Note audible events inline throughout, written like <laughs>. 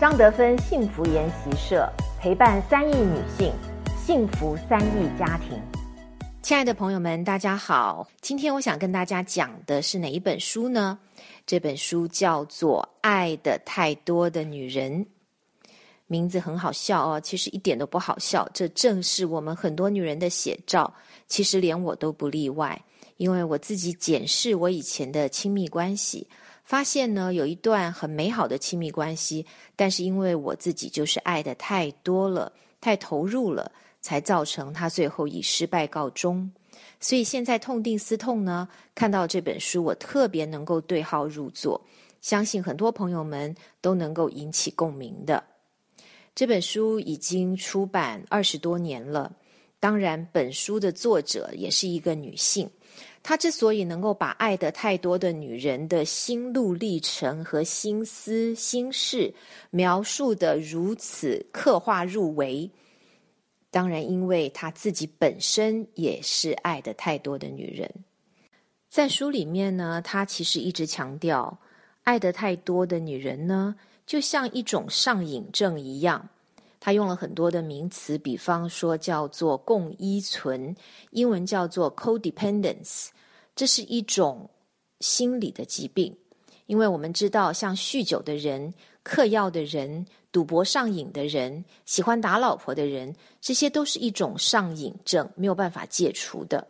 张德芬幸福研习社陪伴三亿女性，幸福三亿家庭。亲爱的朋友们，大家好，今天我想跟大家讲的是哪一本书呢？这本书叫做《爱的太多的女人》，名字很好笑哦，其实一点都不好笑，这正是我们很多女人的写照。其实连我都不例外，因为我自己检视我以前的亲密关系。发现呢，有一段很美好的亲密关系，但是因为我自己就是爱的太多了，太投入了，才造成他最后以失败告终。所以现在痛定思痛呢，看到这本书，我特别能够对号入座，相信很多朋友们都能够引起共鸣的。这本书已经出版二十多年了，当然，本书的作者也是一个女性。他之所以能够把爱的太多的女人的心路历程和心思心事描述的如此刻画入微，当然，因为他自己本身也是爱的太多的女人。在书里面呢，他其实一直强调，爱的太多的女人呢，就像一种上瘾症一样。他用了很多的名词，比方说叫做共依存，英文叫做 codependence，这是一种心理的疾病。因为我们知道，像酗酒的人、嗑药的人、赌博上瘾的人、喜欢打老婆的人，这些都是一种上瘾症，没有办法戒除的，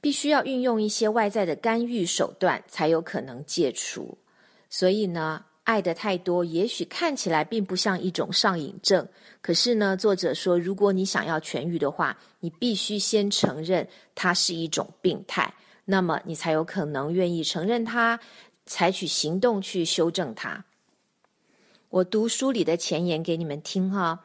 必须要运用一些外在的干预手段才有可能戒除。所以呢。爱的太多，也许看起来并不像一种上瘾症。可是呢，作者说，如果你想要痊愈的话，你必须先承认它是一种病态，那么你才有可能愿意承认它，采取行动去修正它。我读书里的前言给你们听哈。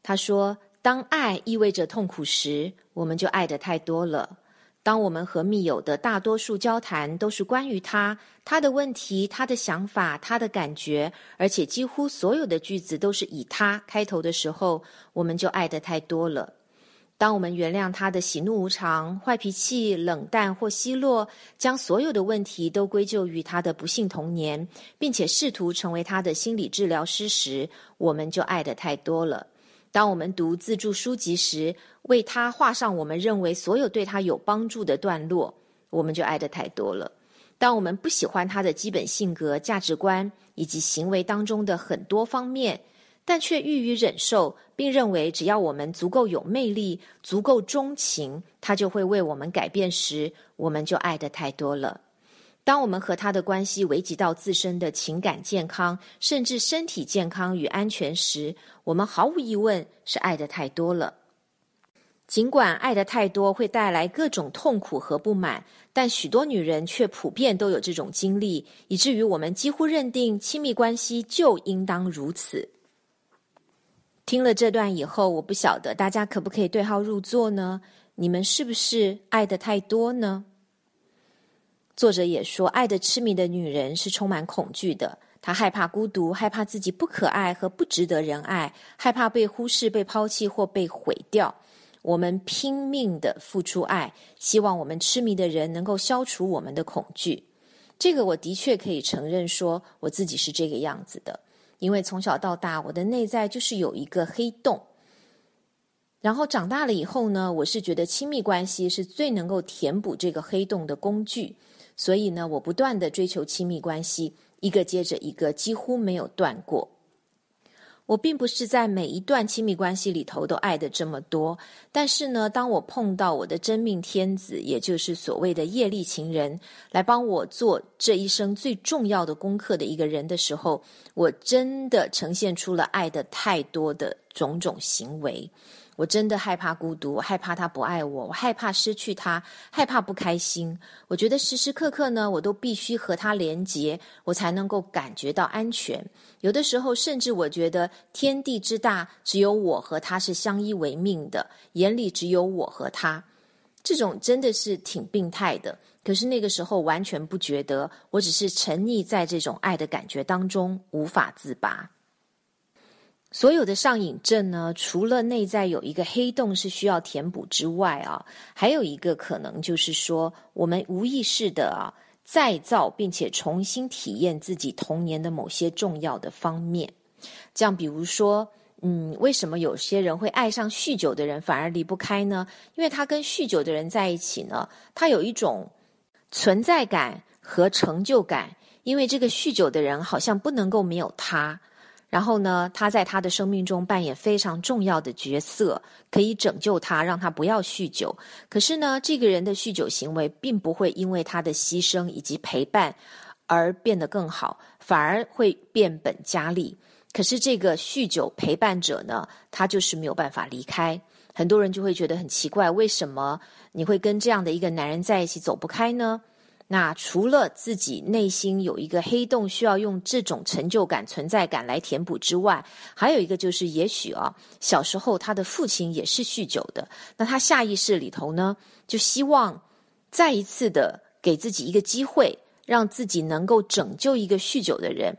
他说：“当爱意味着痛苦时，我们就爱的太多了。”当我们和密友的大多数交谈都是关于他、他的问题、他的想法、他的感觉，而且几乎所有的句子都是以他开头的时候，我们就爱的太多了。当我们原谅他的喜怒无常、坏脾气、冷淡或奚落，将所有的问题都归咎于他的不幸童年，并且试图成为他的心理治疗师时，我们就爱的太多了。当我们读自助书籍时，为他画上我们认为所有对他有帮助的段落，我们就爱的太多了。当我们不喜欢他的基本性格、价值观以及行为当中的很多方面，但却予以忍受，并认为只要我们足够有魅力、足够钟情，他就会为我们改变时，我们就爱的太多了。当我们和他的关系危及到自身的情感健康，甚至身体健康与安全时，我们毫无疑问是爱的太多了。尽管爱的太多会带来各种痛苦和不满，但许多女人却普遍都有这种经历，以至于我们几乎认定亲密关系就应当如此。听了这段以后，我不晓得大家可不可以对号入座呢？你们是不是爱的太多呢？作者也说，爱的痴迷的女人是充满恐惧的。她害怕孤独，害怕自己不可爱和不值得人爱，害怕被忽视、被抛弃或被毁掉。我们拼命的付出爱，希望我们痴迷的人能够消除我们的恐惧。这个我的确可以承认，说我自己是这个样子的。因为从小到大，我的内在就是有一个黑洞。然后长大了以后呢，我是觉得亲密关系是最能够填补这个黑洞的工具。所以呢，我不断的追求亲密关系，一个接着一个，几乎没有断过。我并不是在每一段亲密关系里头都爱的这么多，但是呢，当我碰到我的真命天子，也就是所谓的业力情人，来帮我做这一生最重要的功课的一个人的时候，我真的呈现出了爱的太多的种种行为。我真的害怕孤独，我害怕他不爱我，我害怕失去他，害怕不开心。我觉得时时刻刻呢，我都必须和他连结，我才能够感觉到安全。有的时候，甚至我觉得天地之大，只有我和他是相依为命的，眼里只有我和他。这种真的是挺病态的。可是那个时候完全不觉得，我只是沉溺在这种爱的感觉当中，无法自拔。所有的上瘾症呢，除了内在有一个黑洞是需要填补之外啊，还有一个可能就是说，我们无意识的啊再造并且重新体验自己童年的某些重要的方面。这样，比如说，嗯，为什么有些人会爱上酗酒的人，反而离不开呢？因为他跟酗酒的人在一起呢，他有一种存在感和成就感，因为这个酗酒的人好像不能够没有他。然后呢，他在他的生命中扮演非常重要的角色，可以拯救他，让他不要酗酒。可是呢，这个人的酗酒行为并不会因为他的牺牲以及陪伴而变得更好，反而会变本加厉。可是这个酗酒陪伴者呢，他就是没有办法离开。很多人就会觉得很奇怪，为什么你会跟这样的一个男人在一起走不开呢？那除了自己内心有一个黑洞，需要用这种成就感、存在感来填补之外，还有一个就是，也许啊，小时候他的父亲也是酗酒的，那他下意识里头呢，就希望再一次的给自己一个机会，让自己能够拯救一个酗酒的人，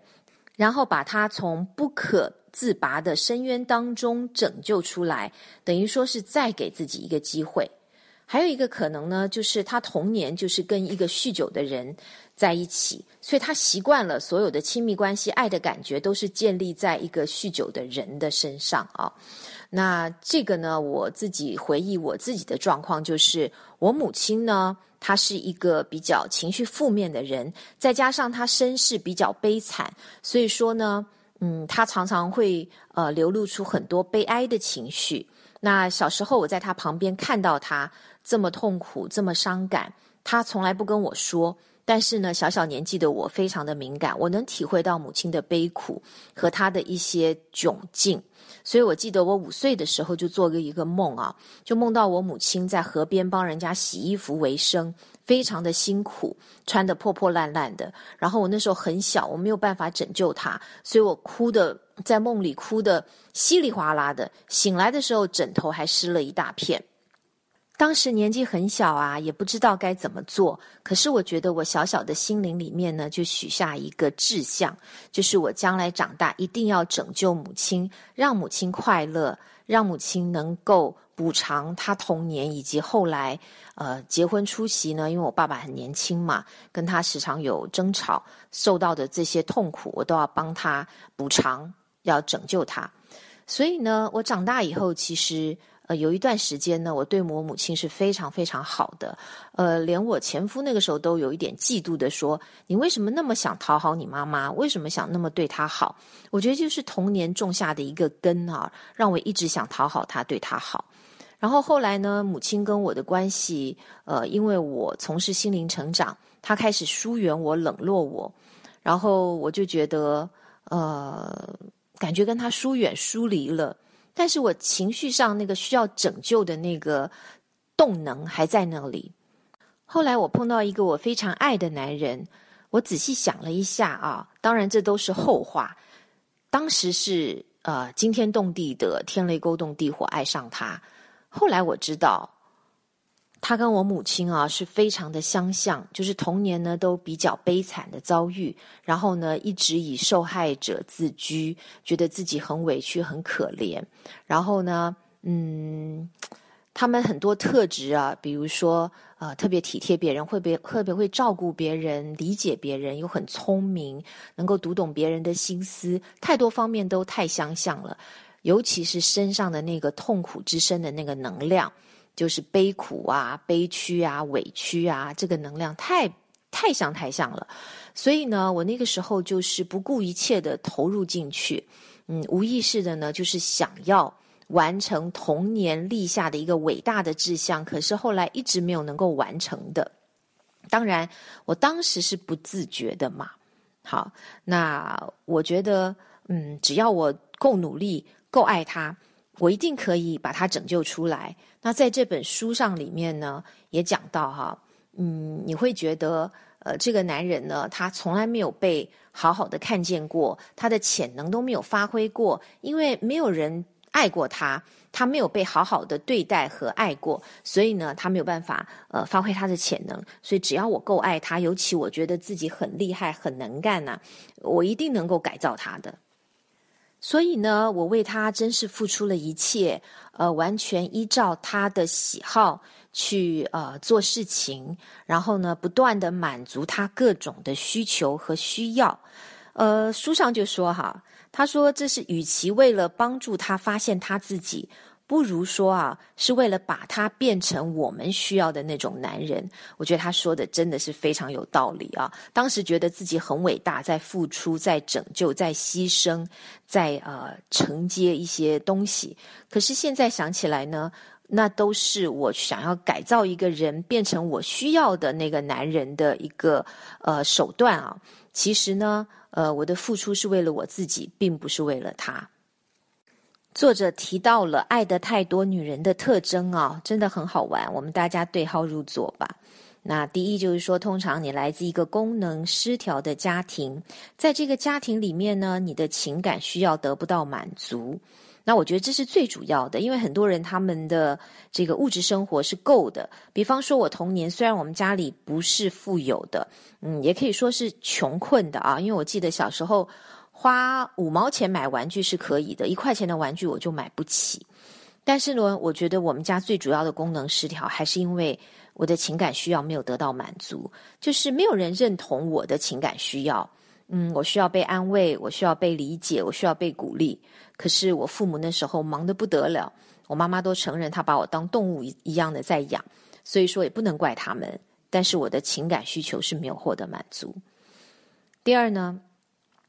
然后把他从不可自拔的深渊当中拯救出来，等于说是再给自己一个机会。还有一个可能呢，就是他童年就是跟一个酗酒的人在一起，所以他习惯了所有的亲密关系、爱的感觉都是建立在一个酗酒的人的身上啊。那这个呢，我自己回忆我自己的状况，就是我母亲呢，她是一个比较情绪负面的人，再加上她身世比较悲惨，所以说呢，嗯，她常常会呃流露出很多悲哀的情绪。那小时候我在她旁边看到她。这么痛苦，这么伤感，他从来不跟我说。但是呢，小小年纪的我非常的敏感，我能体会到母亲的悲苦和她的一些窘境。所以我记得我五岁的时候就做过一个梦啊，就梦到我母亲在河边帮人家洗衣服为生，非常的辛苦，穿的破破烂烂的。然后我那时候很小，我没有办法拯救她，所以我哭的在梦里哭的稀里哗啦的，醒来的时候枕头还湿了一大片。当时年纪很小啊，也不知道该怎么做。可是我觉得我小小的心灵里面呢，就许下一个志向，就是我将来长大一定要拯救母亲，让母亲快乐，让母亲能够补偿她童年以及后来呃结婚出席呢。因为我爸爸很年轻嘛，跟他时常有争吵，受到的这些痛苦，我都要帮他补偿，要拯救他。所以呢，我长大以后其实。呃，有一段时间呢，我对我母亲是非常非常好的，呃，连我前夫那个时候都有一点嫉妒的说：“你为什么那么想讨好你妈妈？为什么想那么对她好？”我觉得就是童年种下的一个根啊，让我一直想讨好她，对她好。然后后来呢，母亲跟我的关系，呃，因为我从事心灵成长，她开始疏远我、冷落我，然后我就觉得，呃，感觉跟她疏远、疏离了。但是我情绪上那个需要拯救的那个动能还在那里。后来我碰到一个我非常爱的男人，我仔细想了一下啊，当然这都是后话。当时是呃惊天动地的天雷勾动地火爱上他，后来我知道。他跟我母亲啊是非常的相像，就是童年呢都比较悲惨的遭遇，然后呢一直以受害者自居，觉得自己很委屈、很可怜。然后呢，嗯，他们很多特质啊，比如说呃特别体贴别人，会别特别会照顾别人、理解别人，又很聪明，能够读懂别人的心思，太多方面都太相像了。尤其是身上的那个痛苦之身的那个能量。就是悲苦啊、悲屈啊、委屈啊，这个能量太太像太像了，所以呢，我那个时候就是不顾一切的投入进去，嗯，无意识的呢，就是想要完成童年立下的一个伟大的志向，可是后来一直没有能够完成的。当然，我当时是不自觉的嘛。好，那我觉得，嗯，只要我够努力、够爱他。我一定可以把他拯救出来。那在这本书上里面呢，也讲到哈，嗯，你会觉得，呃，这个男人呢，他从来没有被好好的看见过，他的潜能都没有发挥过，因为没有人爱过他，他没有被好好的对待和爱过，所以呢，他没有办法呃发挥他的潜能。所以只要我够爱他，尤其我觉得自己很厉害、很能干呐，我一定能够改造他的。所以呢，我为他真是付出了一切，呃，完全依照他的喜好去呃做事情，然后呢，不断的满足他各种的需求和需要。呃，书上就说哈，他说：“这是与其为了帮助他发现他自己，不如说啊，是为了把他变成我们需要的那种男人。”我觉得他说的真的是非常有道理啊！当时觉得自己很伟大，在付出，在拯救，在牺牲，在呃承接一些东西。可是现在想起来呢，那都是我想要改造一个人，变成我需要的那个男人的一个呃手段啊。其实呢。呃，我的付出是为了我自己，并不是为了他。作者提到了爱的太多女人的特征啊，真的很好玩。我们大家对号入座吧。那第一就是说，通常你来自一个功能失调的家庭，在这个家庭里面呢，你的情感需要得不到满足。那我觉得这是最主要的，因为很多人他们的这个物质生活是够的。比方说，我童年虽然我们家里不是富有的，嗯，也可以说是穷困的啊。因为我记得小时候花五毛钱买玩具是可以的，一块钱的玩具我就买不起。但是呢，我觉得我们家最主要的功能失调，还是因为我的情感需要没有得到满足，就是没有人认同我的情感需要。嗯，我需要被安慰，我需要被理解，我需要被鼓励。可是我父母那时候忙得不得了，我妈妈都承认她把我当动物一一样的在养，所以说也不能怪他们。但是我的情感需求是没有获得满足。第二呢，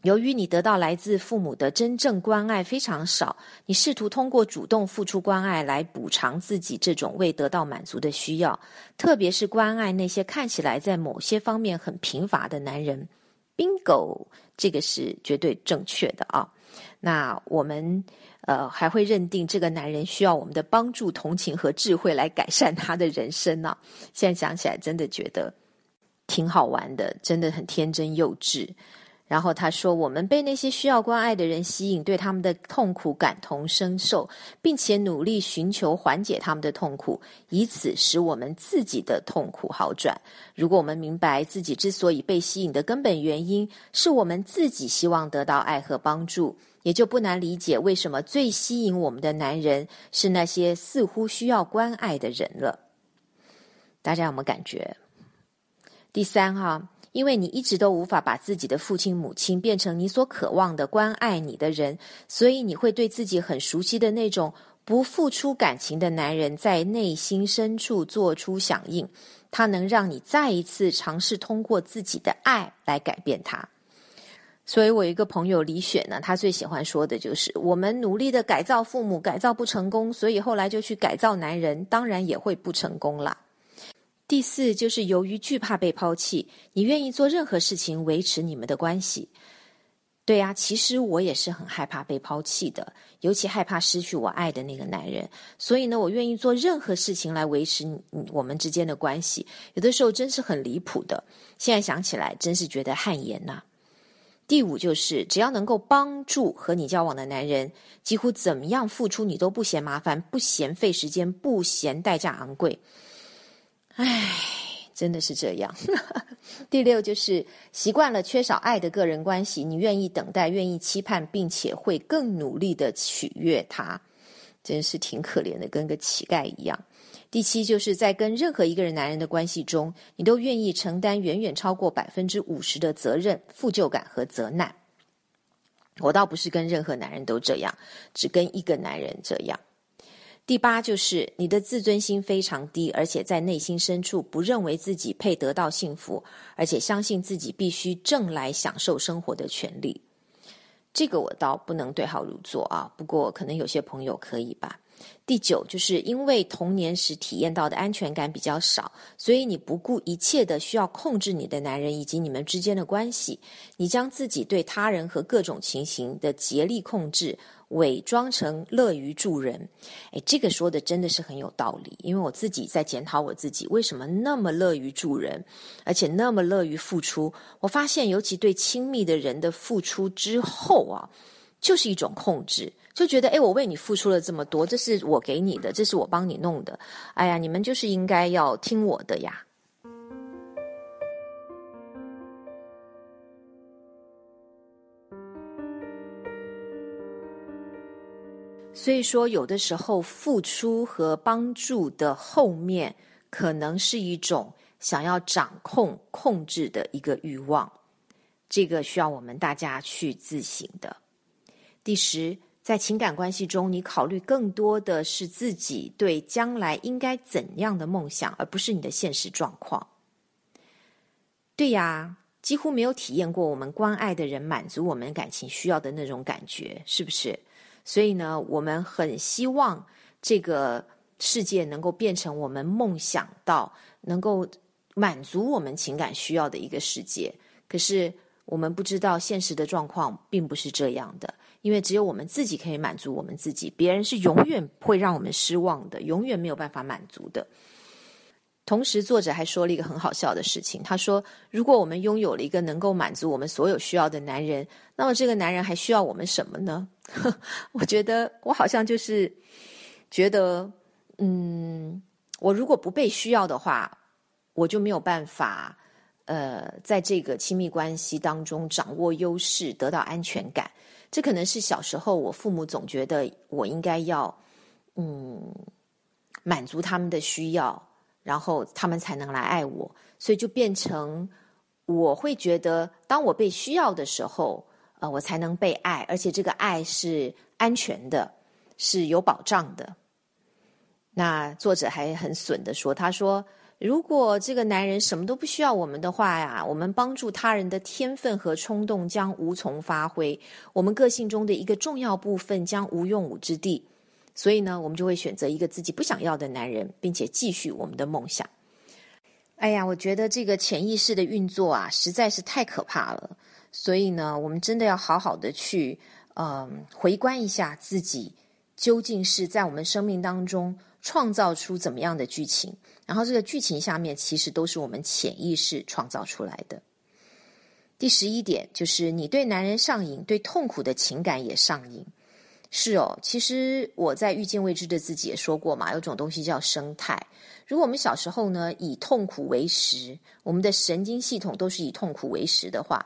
由于你得到来自父母的真正关爱非常少，你试图通过主动付出关爱来补偿自己这种未得到满足的需要，特别是关爱那些看起来在某些方面很贫乏的男人。bingo，这个是绝对正确的啊。那我们呃还会认定这个男人需要我们的帮助、同情和智慧来改善他的人生呢？现在想起来真的觉得挺好玩的，真的很天真幼稚。然后他说：“我们被那些需要关爱的人吸引，对他们的痛苦感同身受，并且努力寻求缓解他们的痛苦，以此使我们自己的痛苦好转。如果我们明白自己之所以被吸引的根本原因是我们自己希望得到爱和帮助，也就不难理解为什么最吸引我们的男人是那些似乎需要关爱的人了。大家有没有感觉？第三哈。”因为你一直都无法把自己的父亲母亲变成你所渴望的关爱你的人，所以你会对自己很熟悉的那种不付出感情的男人在内心深处做出响应。他能让你再一次尝试通过自己的爱来改变他。所以我一个朋友李雪呢，她最喜欢说的就是：我们努力的改造父母，改造不成功，所以后来就去改造男人，当然也会不成功啦。第四，就是由于惧怕被抛弃，你愿意做任何事情维持你们的关系。对呀，其实我也是很害怕被抛弃的，尤其害怕失去我爱的那个男人。所以呢，我愿意做任何事情来维持我们之间的关系。有的时候真是很离谱的，现在想起来真是觉得汗颜呐。第五，就是只要能够帮助和你交往的男人，几乎怎么样付出你都不嫌麻烦，不嫌费时间，不嫌代价昂贵。唉，真的是这样。<laughs> 第六就是习惯了缺少爱的个人关系，你愿意等待，愿意期盼，并且会更努力的取悦他，真是挺可怜的，跟个乞丐一样。第七就是在跟任何一个人男人的关系中，你都愿意承担远远超过百分之五十的责任、负疚感和责难。我倒不是跟任何男人都这样，只跟一个男人这样。第八就是你的自尊心非常低，而且在内心深处不认为自己配得到幸福，而且相信自己必须挣来享受生活的权利。这个我倒不能对号入座啊，不过可能有些朋友可以吧。第九，就是因为童年时体验到的安全感比较少，所以你不顾一切的需要控制你的男人以及你们之间的关系，你将自己对他人和各种情形的竭力控制，伪装成乐于助人。哎，这个说的真的是很有道理，因为我自己在检讨我自己，为什么那么乐于助人，而且那么乐于付出？我发现，尤其对亲密的人的付出之后啊，就是一种控制。就觉得，哎，我为你付出了这么多，这是我给你的，这是我帮你弄的，哎呀，你们就是应该要听我的呀。所以说，有的时候付出和帮助的后面，可能是一种想要掌控、控制的一个欲望，这个需要我们大家去自省的。第十，在情感关系中，你考虑更多的是自己对将来应该怎样的梦想，而不是你的现实状况。对呀，几乎没有体验过我们关爱的人满足我们感情需要的那种感觉，是不是？所以呢，我们很希望这个世界能够变成我们梦想到能够满足我们情感需要的一个世界。可是我们不知道现实的状况并不是这样的。因为只有我们自己可以满足我们自己，别人是永远会让我们失望的，永远没有办法满足的。同时，作者还说了一个很好笑的事情，他说：“如果我们拥有了一个能够满足我们所有需要的男人，那么这个男人还需要我们什么呢？” <laughs> 我觉得我好像就是觉得，嗯，我如果不被需要的话，我就没有办法，呃，在这个亲密关系当中掌握优势，得到安全感。这可能是小时候我父母总觉得我应该要，嗯，满足他们的需要，然后他们才能来爱我，所以就变成我会觉得，当我被需要的时候，呃，我才能被爱，而且这个爱是安全的，是有保障的。那作者还很损的说，他说。如果这个男人什么都不需要我们的话呀，我们帮助他人的天分和冲动将无从发挥，我们个性中的一个重要部分将无用武之地。所以呢，我们就会选择一个自己不想要的男人，并且继续我们的梦想。哎呀，我觉得这个潜意识的运作啊，实在是太可怕了。所以呢，我们真的要好好的去，嗯，回观一下自己究竟是在我们生命当中创造出怎么样的剧情。然后这个剧情下面其实都是我们潜意识创造出来的。第十一点就是你对男人上瘾，对痛苦的情感也上瘾。是哦，其实我在遇见未知的自己也说过嘛，有种东西叫生态。如果我们小时候呢以痛苦为食，我们的神经系统都是以痛苦为食的话，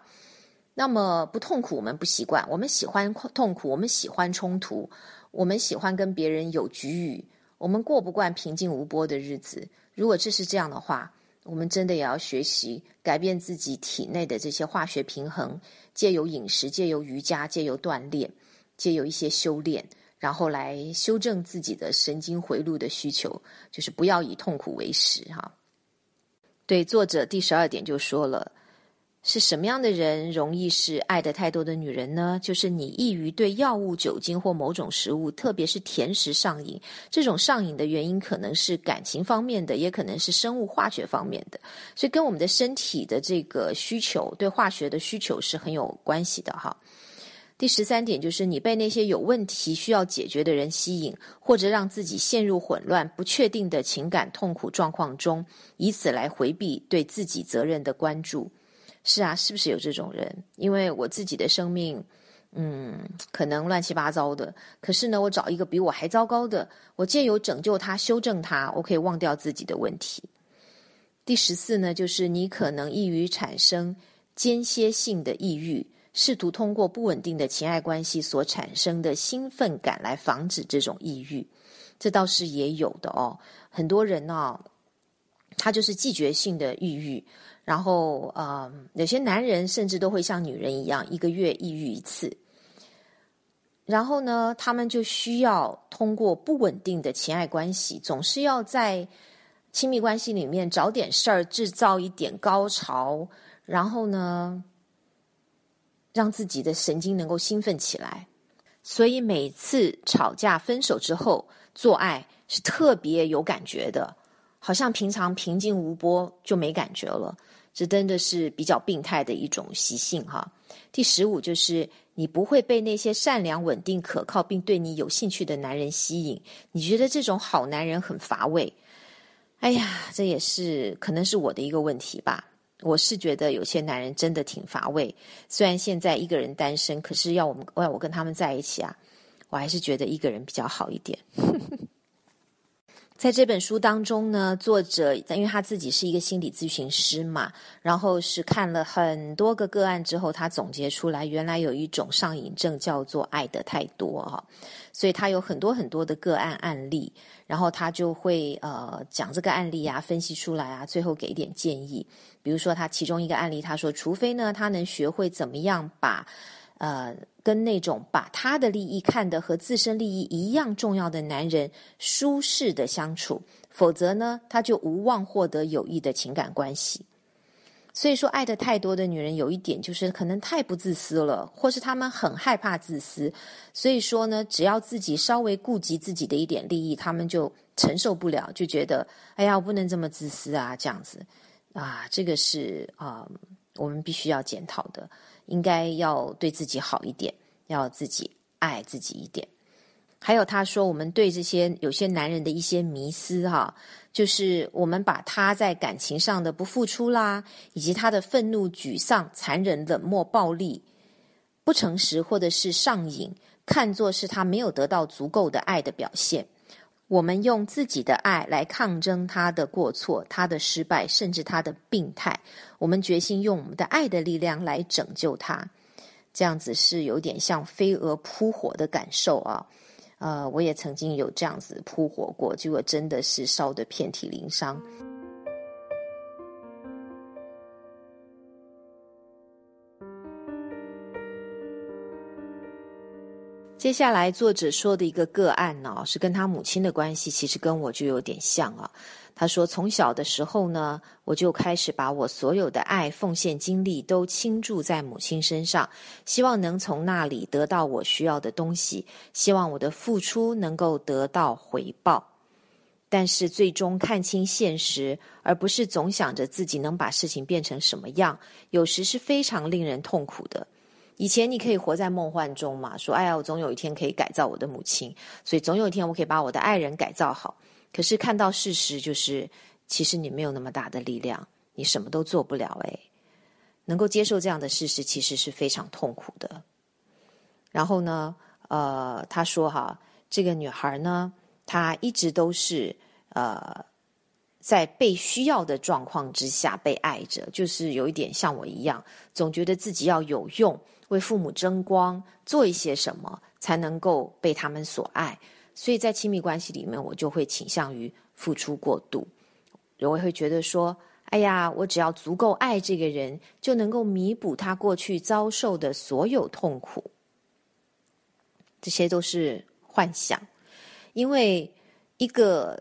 那么不痛苦我们不习惯，我们喜欢痛苦，我们喜欢冲突，我们喜欢跟别人有局域，我们过不惯平静无波的日子。如果这是这样的话，我们真的也要学习改变自己体内的这些化学平衡，借由饮食、借由瑜伽、借由锻炼、借由一些修炼，然后来修正自己的神经回路的需求，就是不要以痛苦为食哈。对，作者第十二点就说了。是什么样的人容易是爱的太多的女人呢？就是你易于对药物、酒精或某种食物，特别是甜食上瘾。这种上瘾的原因可能是感情方面的，也可能是生物化学方面的。所以跟我们的身体的这个需求，对化学的需求是很有关系的哈。第十三点就是你被那些有问题需要解决的人吸引，或者让自己陷入混乱、不确定的情感痛苦状况中，以此来回避对自己责任的关注。是啊，是不是有这种人？因为我自己的生命，嗯，可能乱七八糟的。可是呢，我找一个比我还糟糕的，我借由拯救他、修正他，我可以忘掉自己的问题。第十四呢，就是你可能易于产生间歇性的抑郁，试图通过不稳定的情爱关系所产生的兴奋感来防止这种抑郁。这倒是也有的哦，很多人呢，他就是季节性的抑郁。然后，呃，有些男人甚至都会像女人一样，一个月抑郁一次。然后呢，他们就需要通过不稳定的情爱关系，总是要在亲密关系里面找点事儿，制造一点高潮，然后呢，让自己的神经能够兴奋起来。所以每次吵架、分手之后做爱是特别有感觉的，好像平常平静无波就没感觉了。这真的是比较病态的一种习性哈。第十五就是你不会被那些善良、稳定、可靠并对你有兴趣的男人吸引。你觉得这种好男人很乏味？哎呀，这也是可能是我的一个问题吧。我是觉得有些男人真的挺乏味。虽然现在一个人单身，可是要我们要我跟他们在一起啊，我还是觉得一个人比较好一点。<laughs> 在这本书当中呢，作者因为他自己是一个心理咨询师嘛，然后是看了很多个个案之后，他总结出来，原来有一种上瘾症叫做爱的太多哈，所以他有很多很多的个案案例，然后他就会呃讲这个案例啊，分析出来啊，最后给一点建议。比如说他其中一个案例，他说，除非呢他能学会怎么样把呃，跟那种把他的利益看得和自身利益一样重要的男人舒适的相处，否则呢，他就无望获得有益的情感关系。所以说，爱的太多的女人有一点就是可能太不自私了，或是她们很害怕自私。所以说呢，只要自己稍微顾及自己的一点利益，她们就承受不了，就觉得哎呀，我不能这么自私啊，这样子啊，这个是啊，我们必须要检讨的，应该要对自己好一点，要自己爱自己一点。还有他说，我们对这些有些男人的一些迷思哈，就是我们把他在感情上的不付出啦，以及他的愤怒、沮丧、残忍、冷漠、暴力、不诚实或者是上瘾，看作是他没有得到足够的爱的表现。我们用自己的爱来抗争他的过错、他的失败，甚至他的病态。我们决心用我们的爱的力量来拯救他。这样子是有点像飞蛾扑火的感受啊。呃，我也曾经有这样子扑火过，结果真的是烧得遍体鳞伤。接下来作者说的一个个案呢，是跟他母亲的关系，其实跟我就有点像啊。他说：“从小的时候呢，我就开始把我所有的爱、奉献、精力都倾注在母亲身上，希望能从那里得到我需要的东西，希望我的付出能够得到回报。但是最终看清现实，而不是总想着自己能把事情变成什么样，有时是非常令人痛苦的。以前你可以活在梦幻中嘛，说：‘哎呀，我总有一天可以改造我的母亲，所以总有一天我可以把我的爱人改造好。’”可是看到事实，就是其实你没有那么大的力量，你什么都做不了。哎，能够接受这样的事实，其实是非常痛苦的。然后呢，呃，他说哈，这个女孩呢，她一直都是呃，在被需要的状况之下被爱着，就是有一点像我一样，总觉得自己要有用，为父母争光，做一些什么，才能够被他们所爱。所以在亲密关系里面，我就会倾向于付出过度，我会觉得说：“哎呀，我只要足够爱这个人，就能够弥补他过去遭受的所有痛苦。”这些都是幻想，因为一个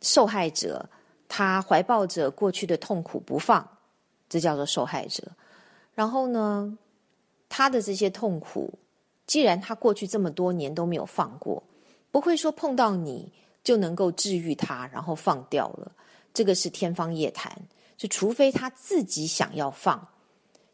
受害者他怀抱着过去的痛苦不放，这叫做受害者。然后呢，他的这些痛苦，既然他过去这么多年都没有放过。不会说碰到你就能够治愈他，然后放掉了，这个是天方夜谭。就除非他自己想要放，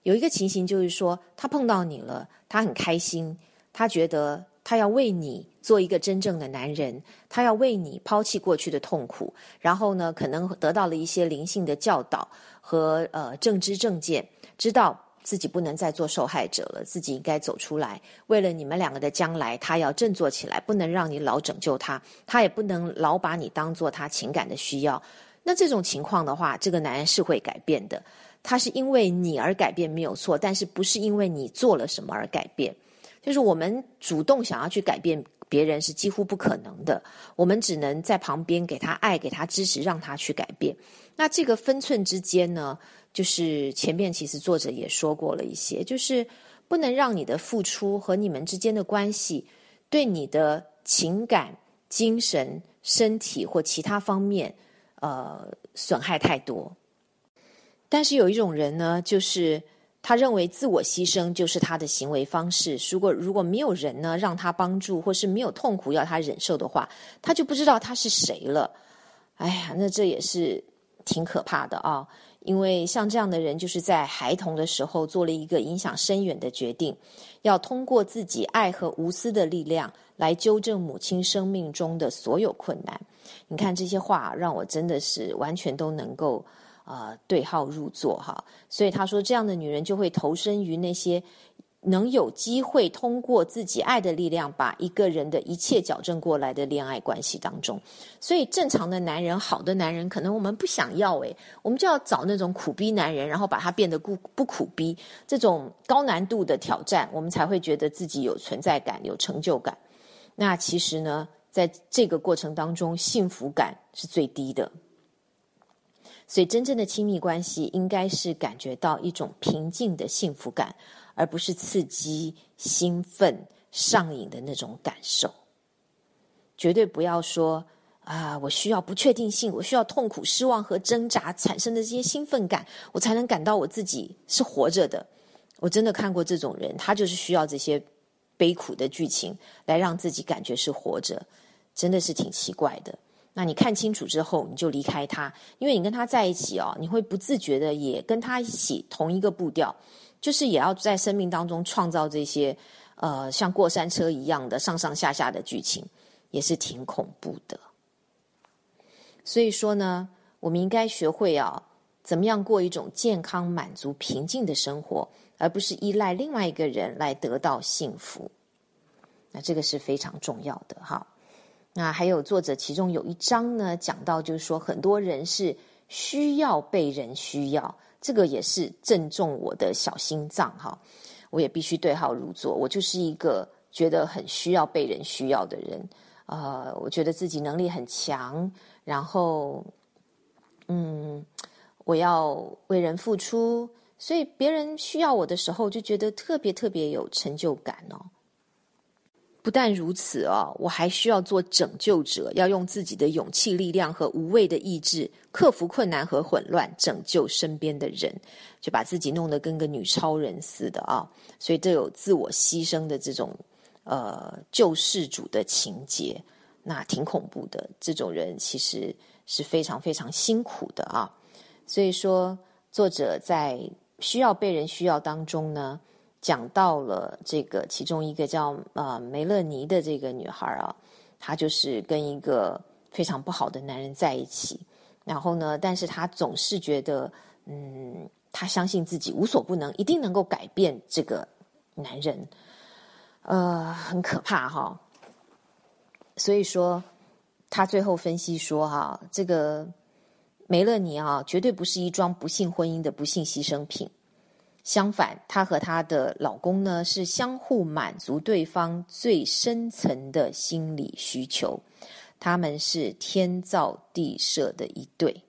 有一个情形就是说，他碰到你了，他很开心，他觉得他要为你做一个真正的男人，他要为你抛弃过去的痛苦，然后呢，可能得到了一些灵性的教导和呃正知正见，知道。自己不能再做受害者了，自己应该走出来。为了你们两个的将来，他要振作起来，不能让你老拯救他，他也不能老把你当做他情感的需要。那这种情况的话，这个男人是会改变的。他是因为你而改变没有错，但是不是因为你做了什么而改变？就是我们主动想要去改变别人是几乎不可能的，我们只能在旁边给他爱，给他支持，让他去改变。那这个分寸之间呢？就是前面其实作者也说过了一些，就是不能让你的付出和你们之间的关系对你的情感、精神、身体或其他方面呃损害太多。但是有一种人呢，就是他认为自我牺牲就是他的行为方式。如果如果没有人呢让他帮助，或是没有痛苦要他忍受的话，他就不知道他是谁了。哎呀，那这也是挺可怕的啊。因为像这样的人，就是在孩童的时候做了一个影响深远的决定，要通过自己爱和无私的力量来纠正母亲生命中的所有困难。你看这些话，让我真的是完全都能够呃对号入座哈。所以他说，这样的女人就会投身于那些。能有机会通过自己爱的力量，把一个人的一切矫正过来的恋爱关系当中，所以正常的男人、好的男人，可能我们不想要诶，我们就要找那种苦逼男人，然后把他变得不不苦逼，这种高难度的挑战，我们才会觉得自己有存在感、有成就感。那其实呢，在这个过程当中，幸福感是最低的。所以，真正的亲密关系应该是感觉到一种平静的幸福感，而不是刺激、兴奋、上瘾的那种感受。绝对不要说啊，我需要不确定性，我需要痛苦、失望和挣扎产生的这些兴奋感，我才能感到我自己是活着的。我真的看过这种人，他就是需要这些悲苦的剧情来让自己感觉是活着，真的是挺奇怪的。那你看清楚之后，你就离开他，因为你跟他在一起哦，你会不自觉的也跟他一起同一个步调，就是也要在生命当中创造这些呃像过山车一样的上上下下的剧情，也是挺恐怖的。所以说呢，我们应该学会啊，怎么样过一种健康、满足、平静的生活，而不是依赖另外一个人来得到幸福。那这个是非常重要的哈。那还有作者其中有一章呢，讲到就是说，很多人是需要被人需要，这个也是正中我的小心脏哈。我也必须对号入座，我就是一个觉得很需要被人需要的人。呃，我觉得自己能力很强，然后，嗯，我要为人付出，所以别人需要我的时候，就觉得特别特别有成就感哦。不但如此哦，我还需要做拯救者，要用自己的勇气、力量和无畏的意志，克服困难和混乱，拯救身边的人，就把自己弄得跟个女超人似的啊！所以这有自我牺牲的这种呃救世主的情节，那挺恐怖的。这种人其实是非常非常辛苦的啊！所以说，作者在需要被人需要当中呢。讲到了这个其中一个叫呃梅勒尼的这个女孩啊，她就是跟一个非常不好的男人在一起，然后呢，但是她总是觉得，嗯，她相信自己无所不能，一定能够改变这个男人，呃，很可怕哈。所以说，他最后分析说哈，这个梅勒尼啊，绝对不是一桩不幸婚姻的不幸牺牲品。相反，她和她的老公呢是相互满足对方最深层的心理需求，他们是天造地设的一对。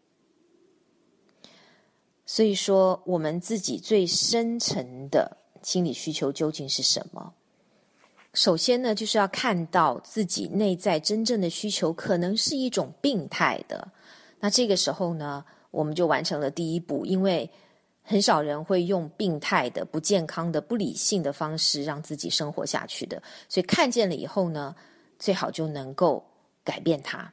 所以说，我们自己最深层的心理需求究竟是什么？首先呢，就是要看到自己内在真正的需求可能是一种病态的。那这个时候呢，我们就完成了第一步，因为。很少人会用病态的、不健康的、不理性的方式让自己生活下去的，所以看见了以后呢，最好就能够改变它。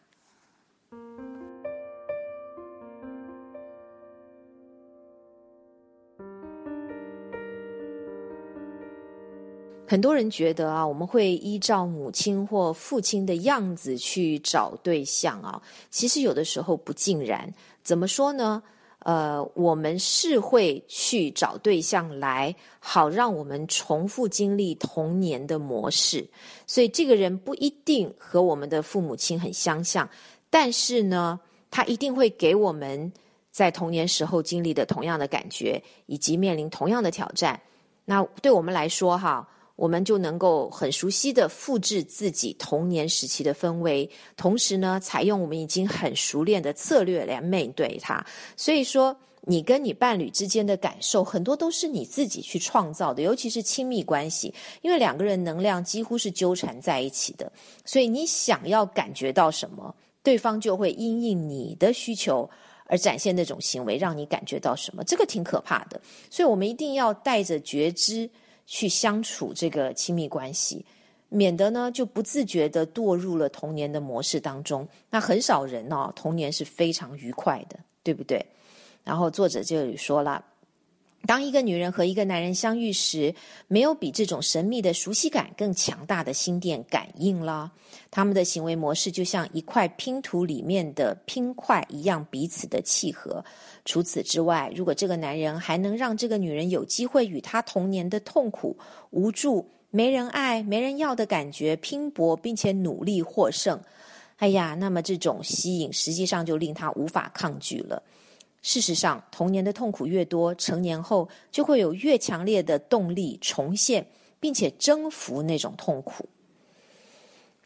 很多人觉得啊，我们会依照母亲或父亲的样子去找对象啊，其实有的时候不尽然。怎么说呢？呃，我们是会去找对象来，好让我们重复经历童年的模式。所以这个人不一定和我们的父母亲很相像，但是呢，他一定会给我们在童年时候经历的同样的感觉，以及面临同样的挑战。那对我们来说，哈。我们就能够很熟悉的复制自己童年时期的氛围，同时呢，采用我们已经很熟练的策略来面对它。所以说，你跟你伴侣之间的感受，很多都是你自己去创造的，尤其是亲密关系，因为两个人能量几乎是纠缠在一起的。所以你想要感觉到什么，对方就会因应你的需求而展现那种行为，让你感觉到什么。这个挺可怕的。所以我们一定要带着觉知。去相处这个亲密关系，免得呢就不自觉的堕入了童年的模式当中。那很少人哦，童年是非常愉快的，对不对？然后作者就说了。当一个女人和一个男人相遇时，没有比这种神秘的熟悉感更强大的心电感应了。他们的行为模式就像一块拼图里面的拼块一样，彼此的契合。除此之外，如果这个男人还能让这个女人有机会与他童年的痛苦、无助、没人爱、没人要的感觉拼搏，并且努力获胜，哎呀，那么这种吸引实际上就令他无法抗拒了。事实上，童年的痛苦越多，成年后就会有越强烈的动力重现，并且征服那种痛苦。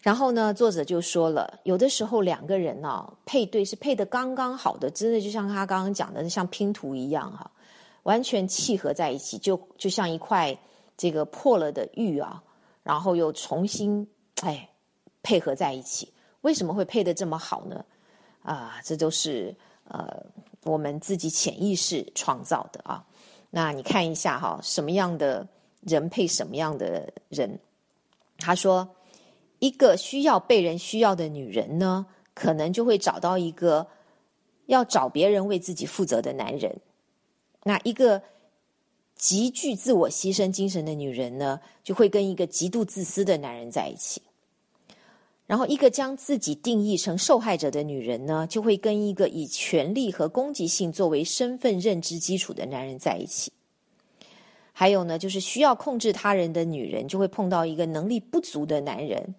然后呢，作者就说了，有的时候两个人呢配对是配的刚刚好的，真的就像他刚刚讲的，像拼图一样哈，完全契合在一起，就就像一块这个破了的玉啊，然后又重新哎配合在一起。为什么会配的这么好呢？啊，这都是呃我们自己潜意识创造的啊。那你看一下哈，什么样的人配什么样的人？他说。一个需要被人需要的女人呢，可能就会找到一个要找别人为自己负责的男人。那一个极具自我牺牲精神的女人呢，就会跟一个极度自私的男人在一起。然后，一个将自己定义成受害者的女人呢，就会跟一个以权力和攻击性作为身份认知基础的男人在一起。还有呢，就是需要控制他人的女人，就会碰到一个能力不足的男人。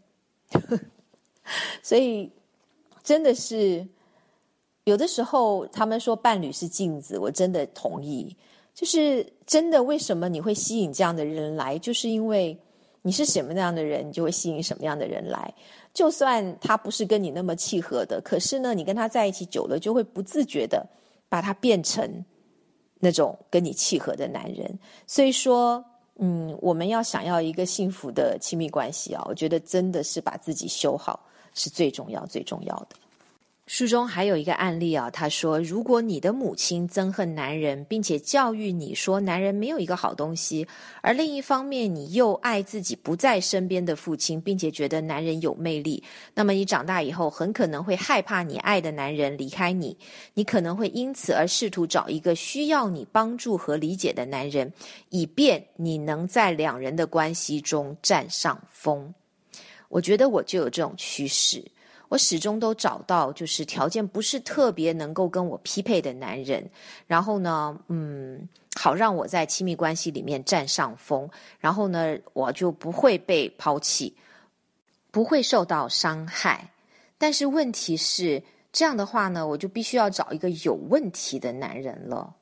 <laughs> 所以，真的是有的时候，他们说伴侣是镜子，我真的同意。就是真的，为什么你会吸引这样的人来？就是因为你是什么样的人，你就会吸引什么样的人来。就算他不是跟你那么契合的，可是呢，你跟他在一起久了，就会不自觉的把他变成那种跟你契合的男人。所以说。嗯，我们要想要一个幸福的亲密关系啊，我觉得真的是把自己修好是最重要、最重要的。书中还有一个案例啊，他说：“如果你的母亲憎恨男人，并且教育你说男人没有一个好东西，而另一方面你又爱自己不在身边的父亲，并且觉得男人有魅力，那么你长大以后很可能会害怕你爱的男人离开你，你可能会因此而试图找一个需要你帮助和理解的男人，以便你能在两人的关系中占上风。”我觉得我就有这种趋势。我始终都找到就是条件不是特别能够跟我匹配的男人，然后呢，嗯，好让我在亲密关系里面占上风，然后呢，我就不会被抛弃，不会受到伤害。但是问题是这样的话呢，我就必须要找一个有问题的男人了，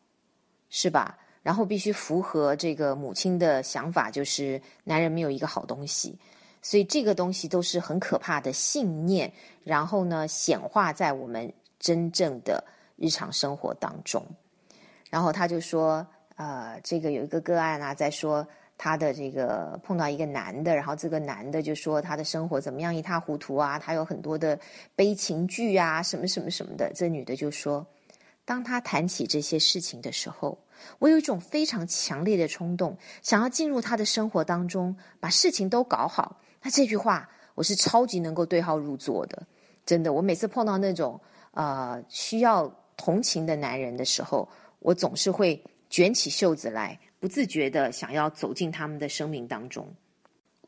是吧？然后必须符合这个母亲的想法，就是男人没有一个好东西。所以这个东西都是很可怕的信念，然后呢显化在我们真正的日常生活当中。然后他就说，呃，这个有一个个案啊，在说他的这个碰到一个男的，然后这个男的就说他的生活怎么样一塌糊涂啊，他有很多的悲情剧啊，什么什么什么的。这女的就说，当他谈起这些事情的时候，我有一种非常强烈的冲动，想要进入他的生活当中，把事情都搞好。那这句话，我是超级能够对号入座的，真的。我每次碰到那种呃需要同情的男人的时候，我总是会卷起袖子来，不自觉的想要走进他们的生命当中，